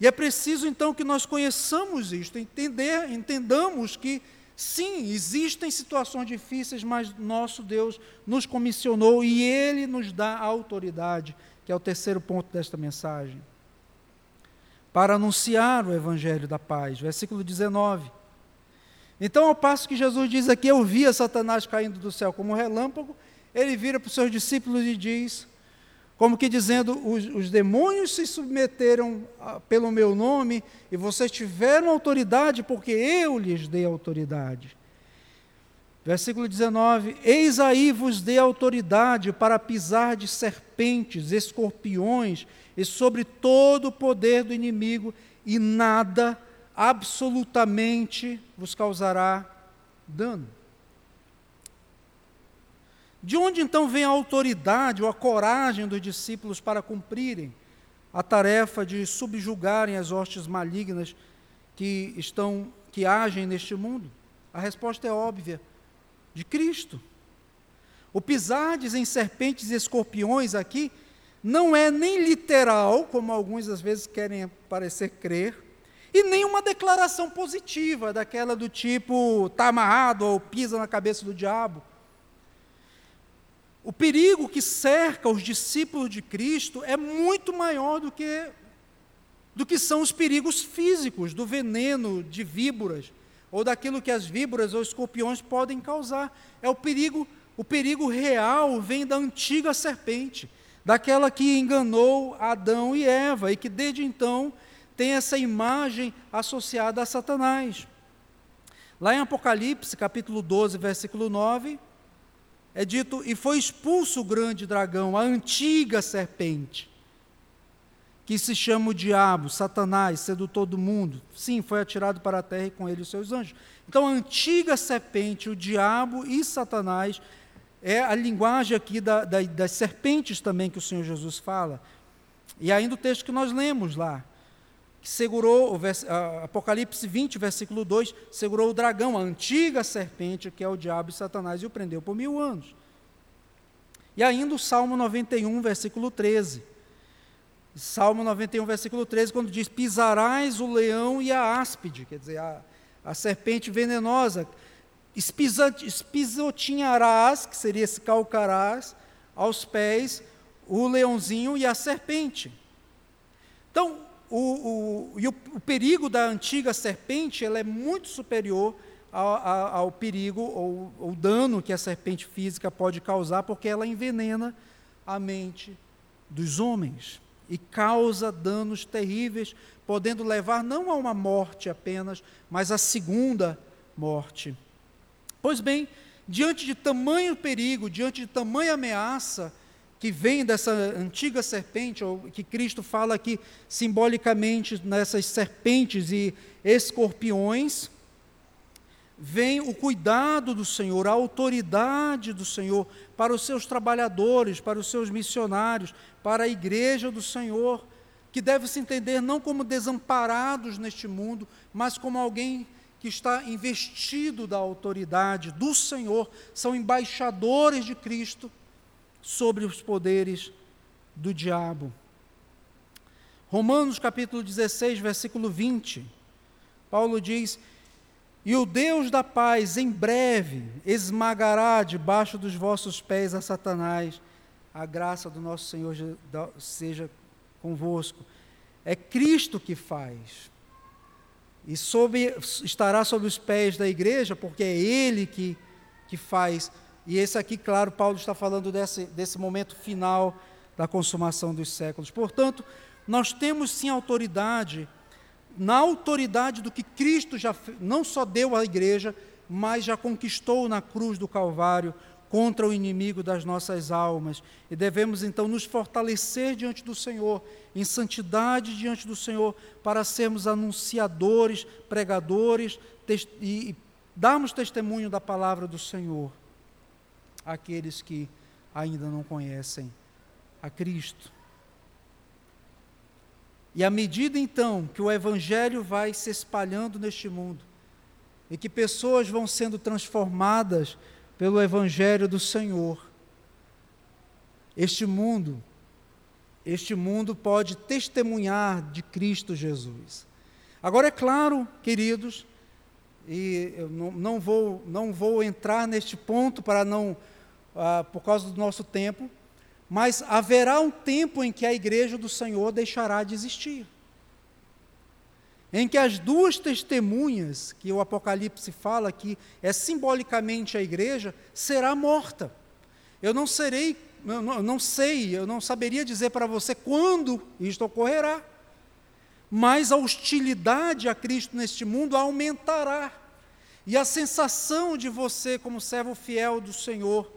E é preciso, então, que nós conheçamos isto, entender, entendamos que, sim, existem situações difíceis, mas nosso Deus nos comissionou e Ele nos dá a autoridade, que é o terceiro ponto desta mensagem, para anunciar o Evangelho da paz. Versículo 19. Então, ao passo que Jesus diz aqui, eu via Satanás caindo do céu como um relâmpago, ele vira para os seus discípulos e diz, como que dizendo: os, os demônios se submeteram a, pelo meu nome e vocês tiveram autoridade porque eu lhes dei autoridade. Versículo 19: Eis aí vos dei autoridade para pisar de serpentes, escorpiões e sobre todo o poder do inimigo, e nada absolutamente vos causará dano. De onde então vem a autoridade ou a coragem dos discípulos para cumprirem a tarefa de subjugarem as hostes malignas que estão que agem neste mundo? A resposta é óbvia, de Cristo. O pisardes em serpentes e escorpiões aqui não é nem literal, como alguns às vezes querem parecer crer, e nem uma declaração positiva, daquela do tipo, está amarrado ou pisa na cabeça do diabo. O perigo que cerca os discípulos de Cristo é muito maior do que, do que são os perigos físicos, do veneno de víboras, ou daquilo que as víboras ou escorpiões podem causar. É o perigo, o perigo real vem da antiga serpente, daquela que enganou Adão e Eva, e que desde então tem essa imagem associada a Satanás. Lá em Apocalipse, capítulo 12, versículo 9, é dito: E foi expulso o grande dragão, a antiga serpente, que se chama o diabo, Satanás, sedutor do mundo. Sim, foi atirado para a terra e com ele os seus anjos. Então, a antiga serpente, o diabo e Satanás, é a linguagem aqui da, da, das serpentes também que o Senhor Jesus fala. E ainda o texto que nós lemos lá que segurou, o Apocalipse 20, versículo 2, segurou o dragão, a antiga serpente, que é o diabo e Satanás, e o prendeu por mil anos. E ainda o Salmo 91, versículo 13. Salmo 91, versículo 13, quando diz: Pisarás o leão e a áspide, quer dizer, a, a serpente venenosa, espisotinharás, que seria esse calcarás, aos pés o leãozinho e a serpente. Então, o, o, e o, o, perigo da antiga serpente ela é muito superior ao, ao, ao perigo ou ao dano que a serpente física pode causar, porque ela envenena a mente dos homens e causa danos terríveis, podendo levar não a uma morte apenas, mas a segunda morte. Pois bem, diante de tamanho perigo, diante de tamanha ameaça, que vem dessa antiga serpente, ou que Cristo fala aqui simbolicamente nessas serpentes e escorpiões, vem o cuidado do Senhor, a autoridade do Senhor para os seus trabalhadores, para os seus missionários, para a igreja do Senhor, que deve se entender não como desamparados neste mundo, mas como alguém que está investido da autoridade do Senhor, são embaixadores de Cristo sobre os poderes do diabo. Romanos capítulo 16, versículo 20. Paulo diz: E o Deus da paz em breve esmagará debaixo dos vossos pés a Satanás. A graça do nosso Senhor seja convosco. É Cristo que faz. E estará sobre os pés da igreja, porque é Ele que, que faz. E esse aqui, claro, Paulo está falando desse, desse momento final da consumação dos séculos. Portanto, nós temos sim autoridade, na autoridade do que Cristo já não só deu à igreja, mas já conquistou na cruz do Calvário contra o inimigo das nossas almas. E devemos então nos fortalecer diante do Senhor, em santidade diante do Senhor, para sermos anunciadores, pregadores e darmos testemunho da palavra do Senhor àqueles que ainda não conhecem a Cristo. E à medida então que o Evangelho vai se espalhando neste mundo, e que pessoas vão sendo transformadas pelo Evangelho do Senhor, este mundo, este mundo pode testemunhar de Cristo Jesus. Agora é claro, queridos, e eu não, não vou, não vou entrar neste ponto para não, ah, por causa do nosso tempo, mas haverá um tempo em que a igreja do Senhor deixará de existir. Em que as duas testemunhas, que o Apocalipse fala que é simbolicamente a igreja, será morta. Eu não serei, eu não, não sei, eu não saberia dizer para você quando isto ocorrerá. Mas a hostilidade a Cristo neste mundo aumentará. E a sensação de você, como servo fiel do Senhor,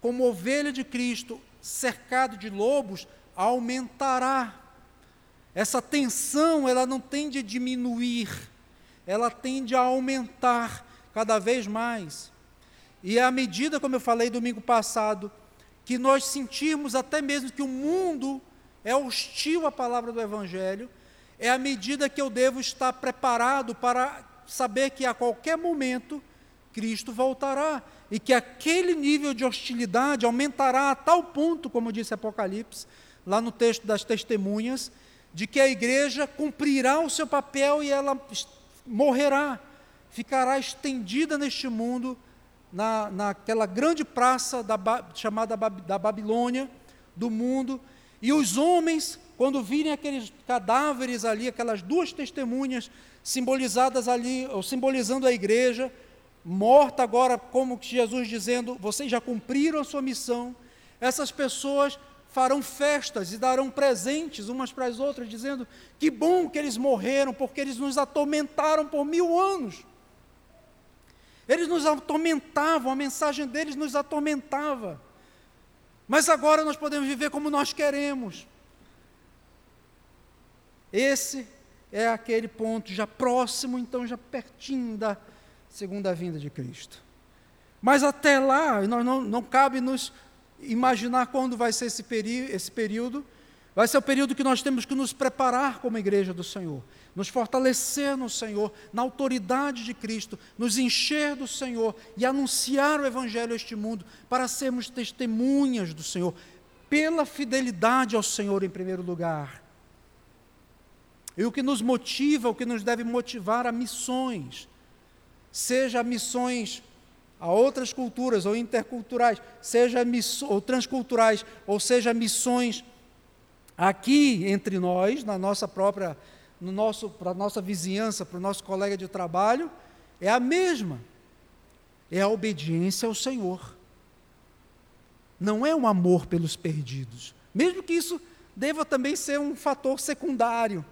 como ovelha de Cristo, cercado de lobos, aumentará. Essa tensão, ela não tende a diminuir, ela tende a aumentar cada vez mais. E à medida, como eu falei domingo passado, que nós sentirmos até mesmo que o mundo é hostil à palavra do Evangelho, é à medida que eu devo estar preparado para saber que a qualquer momento Cristo voltará e que aquele nível de hostilidade aumentará a tal ponto, como disse Apocalipse, lá no texto das testemunhas, de que a igreja cumprirá o seu papel e ela morrerá, ficará estendida neste mundo, na, naquela grande praça da, chamada da Babilônia, do mundo, e os homens, quando virem aqueles cadáveres ali, aquelas duas testemunhas simbolizadas ali, ou simbolizando a igreja, morta agora, como Jesus dizendo: vocês já cumpriram a sua missão. Essas pessoas farão festas e darão presentes umas para as outras, dizendo: que bom que eles morreram, porque eles nos atormentaram por mil anos. Eles nos atormentavam, a mensagem deles nos atormentava. Mas agora nós podemos viver como nós queremos. Esse é aquele ponto já próximo, então já pertinho da, segunda vinda de Cristo. Mas até lá, nós não, não cabe nos imaginar quando vai ser esse, esse período. Vai ser o período que nós temos que nos preparar como igreja do Senhor, nos fortalecer no Senhor, na autoridade de Cristo, nos encher do Senhor e anunciar o Evangelho a este mundo para sermos testemunhas do Senhor, pela fidelidade ao Senhor em primeiro lugar. E o que nos motiva, o que nos deve motivar a missões, seja missões a outras culturas ou interculturais, seja ou transculturais, ou seja missões aqui entre nós, na nossa própria, no nosso, para nossa vizinhança, para o nosso colega de trabalho, é a mesma. É a obediência ao Senhor. Não é um amor pelos perdidos. Mesmo que isso deva também ser um fator secundário.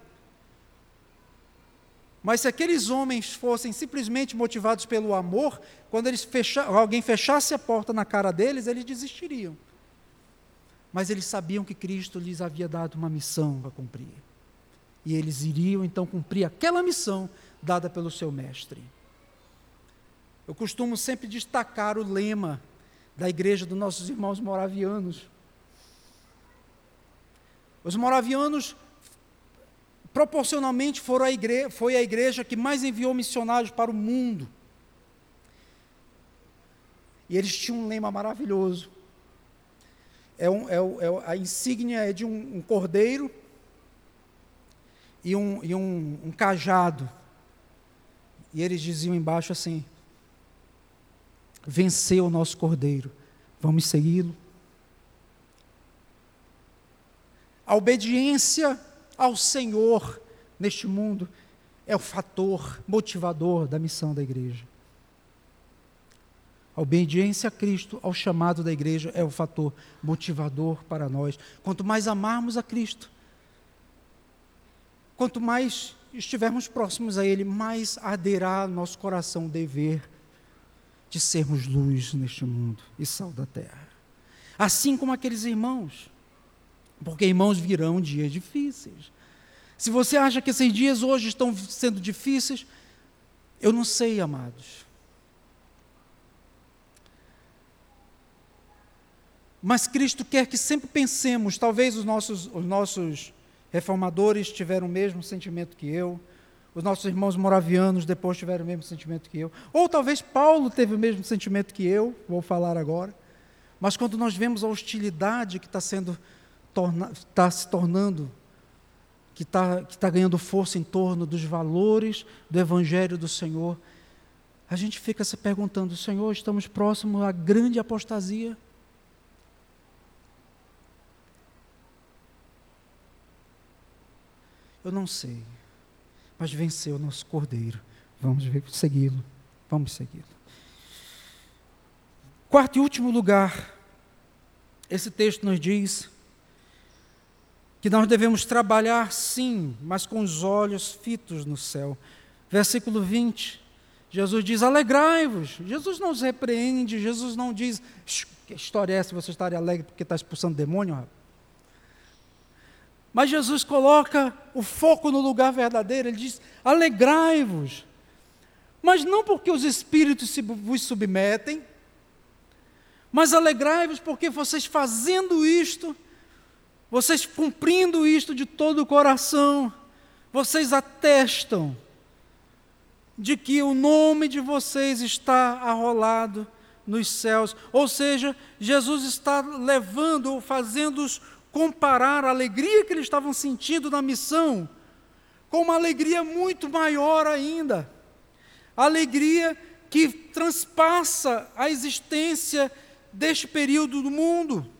Mas se aqueles homens fossem simplesmente motivados pelo amor, quando eles fecha, alguém fechasse a porta na cara deles, eles desistiriam. Mas eles sabiam que Cristo lhes havia dado uma missão a cumprir. E eles iriam então cumprir aquela missão dada pelo seu mestre. Eu costumo sempre destacar o lema da igreja dos nossos irmãos moravianos. Os moravianos proporcionalmente a igreja, foi a igreja que mais enviou missionários para o mundo. E eles tinham um lema maravilhoso. É um, é, é a insígnia é de um, um cordeiro e um, e um, cajado. E eles diziam embaixo assim: Venceu o nosso cordeiro, vamos segui-lo. A obediência ao Senhor neste mundo é o fator motivador da missão da igreja. A obediência a Cristo, ao chamado da igreja, é o fator motivador para nós. Quanto mais amarmos a Cristo, quanto mais estivermos próximos a Ele, mais arderá nosso coração o dever de sermos luz neste mundo e sal da terra. Assim como aqueles irmãos, porque irmãos virão dias difíceis. Se você acha que esses dias hoje estão sendo difíceis, eu não sei, amados. Mas Cristo quer que sempre pensemos, talvez os nossos, os nossos reformadores tiveram o mesmo sentimento que eu, os nossos irmãos moravianos depois tiveram o mesmo sentimento que eu, ou talvez Paulo teve o mesmo sentimento que eu, vou falar agora. Mas quando nós vemos a hostilidade que está sendo está se tornando que está que tá ganhando força em torno dos valores do Evangelho do Senhor, a gente fica se perguntando: Senhor, estamos próximos à grande apostasia? Eu não sei, mas venceu o nosso cordeiro. Vamos segui-lo. Vamos segui-lo. Quarto e último lugar, esse texto nos diz que nós devemos trabalhar sim, mas com os olhos fitos no céu. Versículo 20, Jesus diz: Alegrai-vos. Jesus não os repreende, Jesus não diz: Que história é essa? Você estaria alegre porque está expulsando demônio? Mas Jesus coloca o foco no lugar verdadeiro, ele diz: Alegrai-vos. Mas não porque os espíritos se vos submetem, mas alegrai-vos porque vocês fazendo isto, vocês cumprindo isto de todo o coração, vocês atestam de que o nome de vocês está arrolado nos céus. Ou seja, Jesus está levando, fazendo-os comparar a alegria que eles estavam sentindo na missão com uma alegria muito maior ainda. Alegria que transpassa a existência deste período do mundo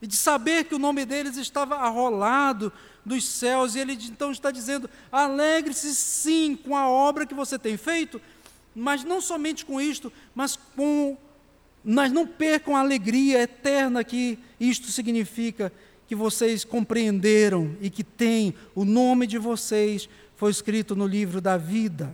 e de saber que o nome deles estava arrolado dos céus, e ele então está dizendo: alegre-se sim com a obra que você tem feito, mas não somente com isto, mas com. Mas não percam a alegria eterna que isto significa, que vocês compreenderam e que tem o nome de vocês foi escrito no livro da vida.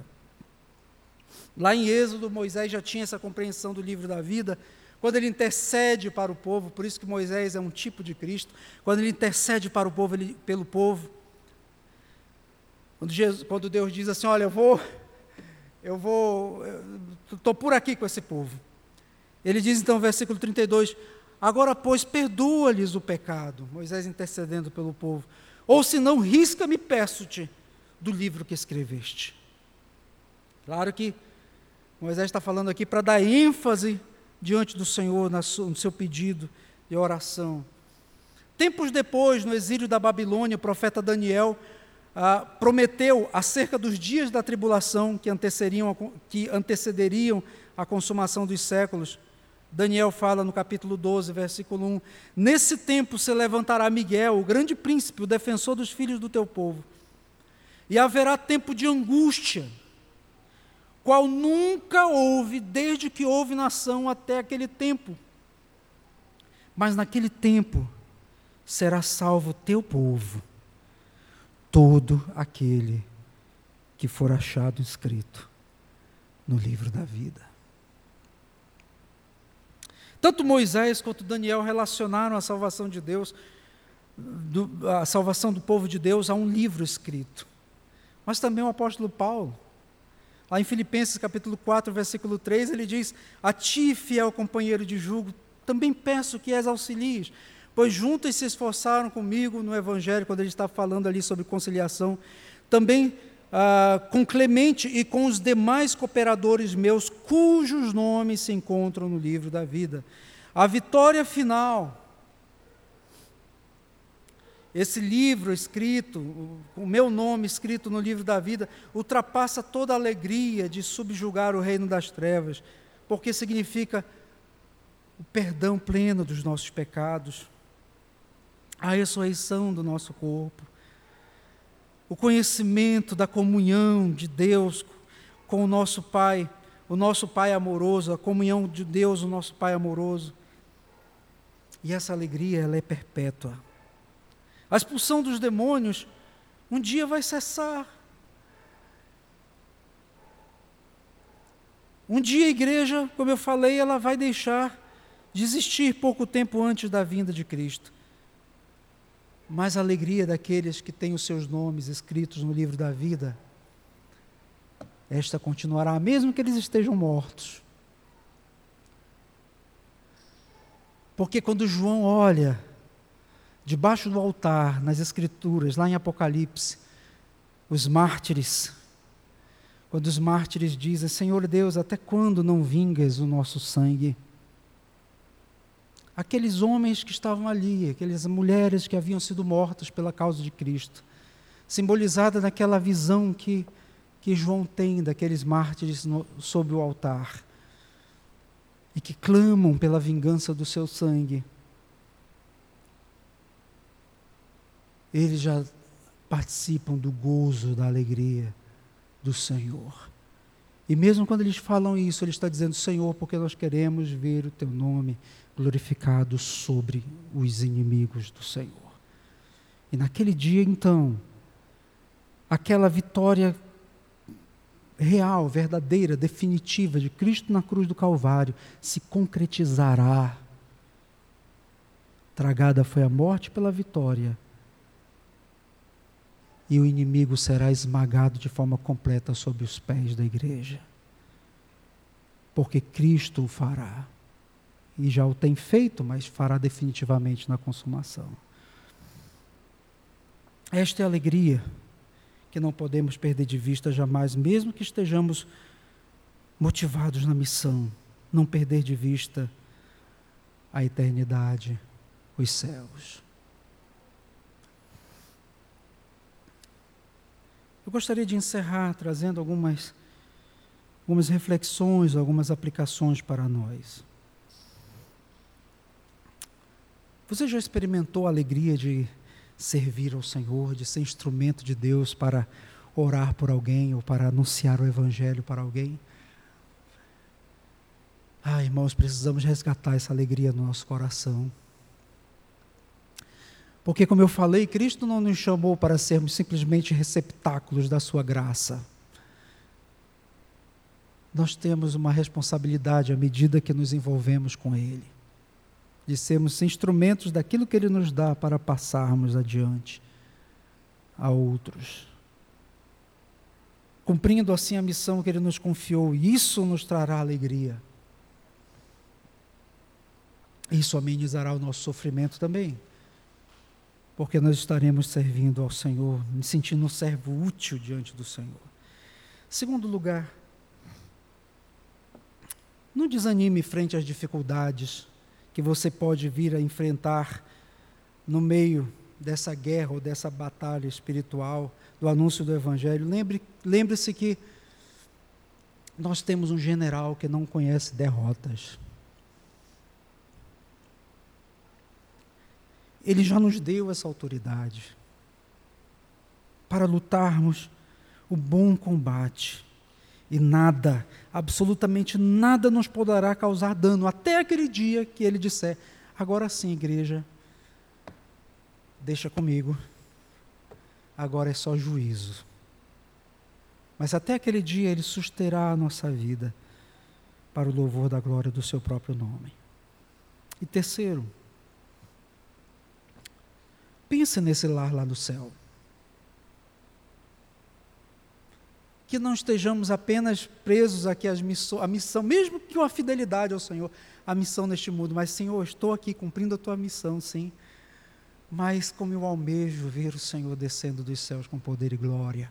Lá em Êxodo, Moisés já tinha essa compreensão do livro da vida, quando ele intercede para o povo, por isso que Moisés é um tipo de Cristo, quando ele intercede para o povo, ele, pelo povo, quando, Jesus, quando Deus diz assim, olha, eu vou, eu vou, estou por aqui com esse povo. Ele diz então, versículo 32, agora pois perdoa-lhes o pecado, Moisés intercedendo pelo povo, ou se não, risca-me, peço-te, do livro que escreveste. Claro que Moisés está falando aqui para dar ênfase diante do Senhor no seu pedido de oração. Tempos depois, no exílio da Babilônia, o profeta Daniel ah, prometeu acerca dos dias da tribulação que que antecederiam a consumação dos séculos. Daniel fala no capítulo 12, versículo 1: Nesse tempo se levantará Miguel, o grande príncipe, o defensor dos filhos do teu povo, e haverá tempo de angústia qual nunca houve desde que houve nação até aquele tempo. Mas naquele tempo será salvo teu povo, todo aquele que for achado escrito no livro da vida. Tanto Moisés quanto Daniel relacionaram a salvação de Deus, do, a salvação do povo de Deus, a um livro escrito. Mas também o apóstolo Paulo Lá em Filipenses capítulo 4, versículo 3, ele diz: A ti, fiel companheiro de julgo, também peço que és auxilies, pois juntos se esforçaram comigo no Evangelho, quando ele está falando ali sobre conciliação, também ah, com Clemente e com os demais cooperadores meus, cujos nomes se encontram no livro da vida. A vitória final esse livro escrito, o meu nome escrito no livro da vida, ultrapassa toda a alegria de subjugar o reino das trevas, porque significa o perdão pleno dos nossos pecados, a ressurreição do nosso corpo, o conhecimento da comunhão de Deus com o nosso Pai, o nosso Pai amoroso, a comunhão de Deus, o nosso Pai amoroso. E essa alegria, ela é perpétua. A expulsão dos demônios um dia vai cessar. Um dia a igreja, como eu falei, ela vai deixar de existir pouco tempo antes da vinda de Cristo. Mas a alegria daqueles que têm os seus nomes escritos no livro da vida, esta continuará, mesmo que eles estejam mortos. Porque quando João olha debaixo do altar, nas Escrituras, lá em Apocalipse, os mártires, quando os mártires dizem: Senhor Deus, até quando não vingas o nosso sangue? Aqueles homens que estavam ali, aquelas mulheres que haviam sido mortas pela causa de Cristo, simbolizada naquela visão que, que João tem daqueles mártires no, sob o altar e que clamam pela vingança do seu sangue. Eles já participam do gozo, da alegria do Senhor. E mesmo quando eles falam isso, ele está dizendo: Senhor, porque nós queremos ver o teu nome glorificado sobre os inimigos do Senhor. E naquele dia, então, aquela vitória real, verdadeira, definitiva de Cristo na cruz do Calvário se concretizará. Tragada foi a morte pela vitória, e o inimigo será esmagado de forma completa sob os pés da igreja. Porque Cristo o fará. E já o tem feito, mas fará definitivamente na consumação. Esta é a alegria que não podemos perder de vista jamais, mesmo que estejamos motivados na missão, não perder de vista a eternidade, os céus. Eu gostaria de encerrar trazendo algumas, algumas reflexões, algumas aplicações para nós. Você já experimentou a alegria de servir ao Senhor, de ser instrumento de Deus para orar por alguém ou para anunciar o Evangelho para alguém. Ah, irmãos, precisamos resgatar essa alegria no nosso coração. Porque, como eu falei, Cristo não nos chamou para sermos simplesmente receptáculos da Sua graça. Nós temos uma responsabilidade à medida que nos envolvemos com Ele de sermos instrumentos daquilo que Ele nos dá para passarmos adiante a outros. Cumprindo assim a missão que Ele nos confiou, isso nos trará alegria. Isso amenizará o nosso sofrimento também, porque nós estaremos servindo ao Senhor, me sentindo um servo útil diante do Senhor. Segundo lugar, não desanime frente às dificuldades que você pode vir a enfrentar no meio dessa guerra ou dessa batalha espiritual, do anúncio do Evangelho. Lembre-se lembre que nós temos um general que não conhece derrotas. Ele já nos deu essa autoridade para lutarmos o bom combate e nada, absolutamente nada nos poderá causar dano, até aquele dia que ele disser: agora sim, igreja, deixa comigo, agora é só juízo. Mas até aquele dia ele susterá a nossa vida para o louvor da glória do seu próprio nome. E terceiro, pense nesse lar lá do céu. que não estejamos apenas presos aqui à missão, missão, mesmo que uma fidelidade ao Senhor, a missão neste mundo, mas Senhor, estou aqui cumprindo a tua missão, sim. Mas como eu almejo ver o Senhor descendo dos céus com poder e glória.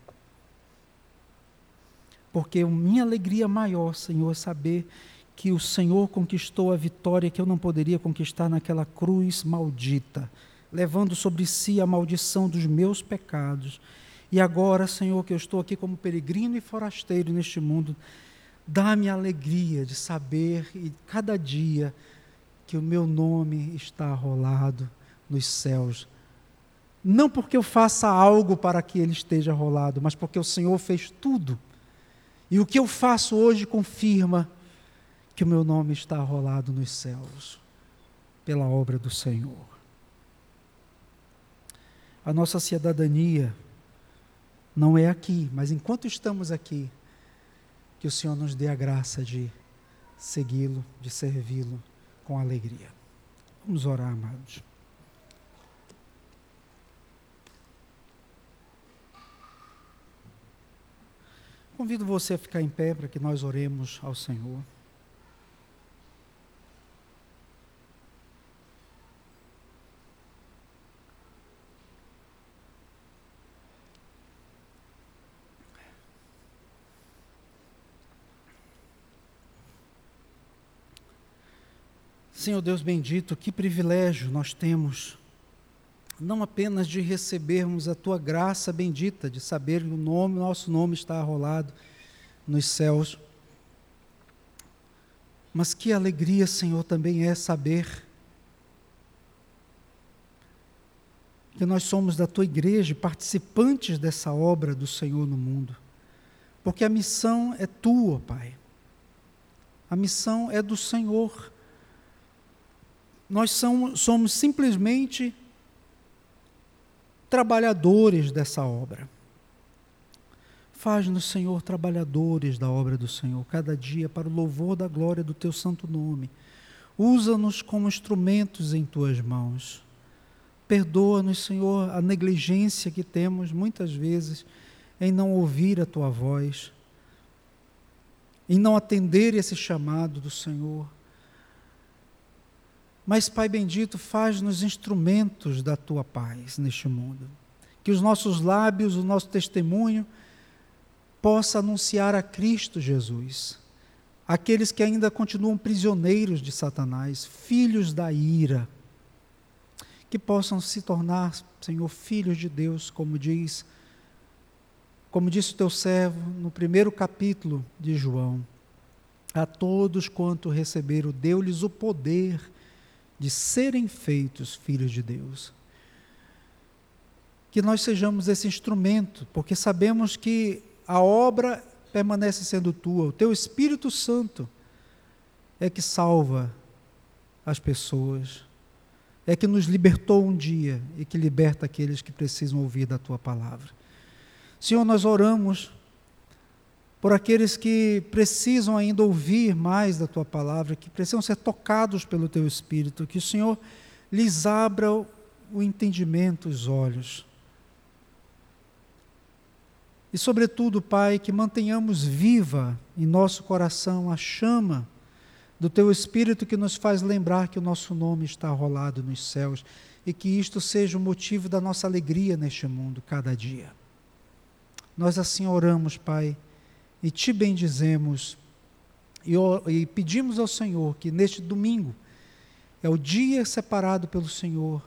Porque minha alegria maior, Senhor, é saber que o Senhor conquistou a vitória que eu não poderia conquistar naquela cruz maldita levando sobre si a maldição dos meus pecados. E agora, Senhor, que eu estou aqui como peregrino e forasteiro neste mundo, dá-me a alegria de saber e cada dia que o meu nome está rolado nos céus. Não porque eu faça algo para que ele esteja rolado, mas porque o Senhor fez tudo. E o que eu faço hoje confirma que o meu nome está rolado nos céus pela obra do Senhor. A nossa cidadania não é aqui, mas enquanto estamos aqui, que o Senhor nos dê a graça de segui-lo, de servi-lo com alegria. Vamos orar, amados. Convido você a ficar em pé para que nós oremos ao Senhor. Senhor Deus bendito, que privilégio nós temos, não apenas de recebermos a tua graça bendita, de saber que o nome, nosso nome está arrolado nos céus, mas que alegria, Senhor, também é saber que nós somos da tua igreja, participantes dessa obra do Senhor no mundo, porque a missão é tua, Pai. A missão é do Senhor nós somos, somos simplesmente trabalhadores dessa obra. Faz-nos, Senhor, trabalhadores da obra do Senhor, cada dia para o louvor da glória do teu santo nome. Usa-nos como instrumentos em tuas mãos. Perdoa-nos, Senhor, a negligência que temos muitas vezes em não ouvir a tua voz, em não atender esse chamado do Senhor mas, Pai bendito, faz-nos instrumentos da tua paz neste mundo. Que os nossos lábios, o nosso testemunho, possa anunciar a Cristo Jesus. Aqueles que ainda continuam prisioneiros de Satanás, filhos da ira, que possam se tornar, Senhor, filhos de Deus, como diz, como disse o teu servo no primeiro capítulo de João. A todos quanto receberam, deu-lhes o poder de serem feitos filhos de Deus. Que nós sejamos esse instrumento, porque sabemos que a obra permanece sendo tua, o teu Espírito Santo é que salva as pessoas, é que nos libertou um dia e que liberta aqueles que precisam ouvir da tua palavra. Senhor, nós oramos por aqueles que precisam ainda ouvir mais da tua palavra, que precisam ser tocados pelo teu espírito, que o Senhor lhes abra o entendimento, os olhos. E, sobretudo, Pai, que mantenhamos viva em nosso coração a chama do Teu Espírito que nos faz lembrar que o nosso nome está rolado nos céus e que isto seja o motivo da nossa alegria neste mundo, cada dia. Nós assim oramos, Pai e te bendizemos e, e pedimos ao Senhor que neste domingo é o dia separado pelo Senhor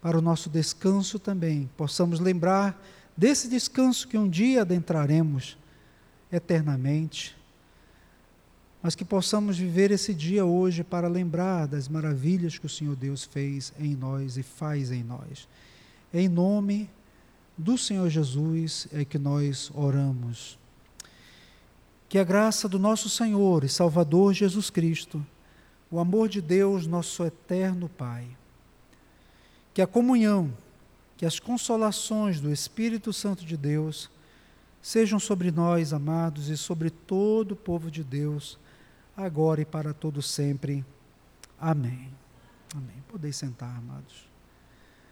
para o nosso descanso também, possamos lembrar desse descanso que um dia adentraremos eternamente, mas que possamos viver esse dia hoje para lembrar das maravilhas que o Senhor Deus fez em nós e faz em nós. Em nome do Senhor Jesus é que nós oramos. Que a graça do nosso Senhor e Salvador Jesus Cristo, o amor de Deus, nosso eterno Pai, que a comunhão, que as consolações do Espírito Santo de Deus sejam sobre nós, amados, e sobre todo o povo de Deus, agora e para todo sempre. Amém. Amém. Podeis sentar, amados.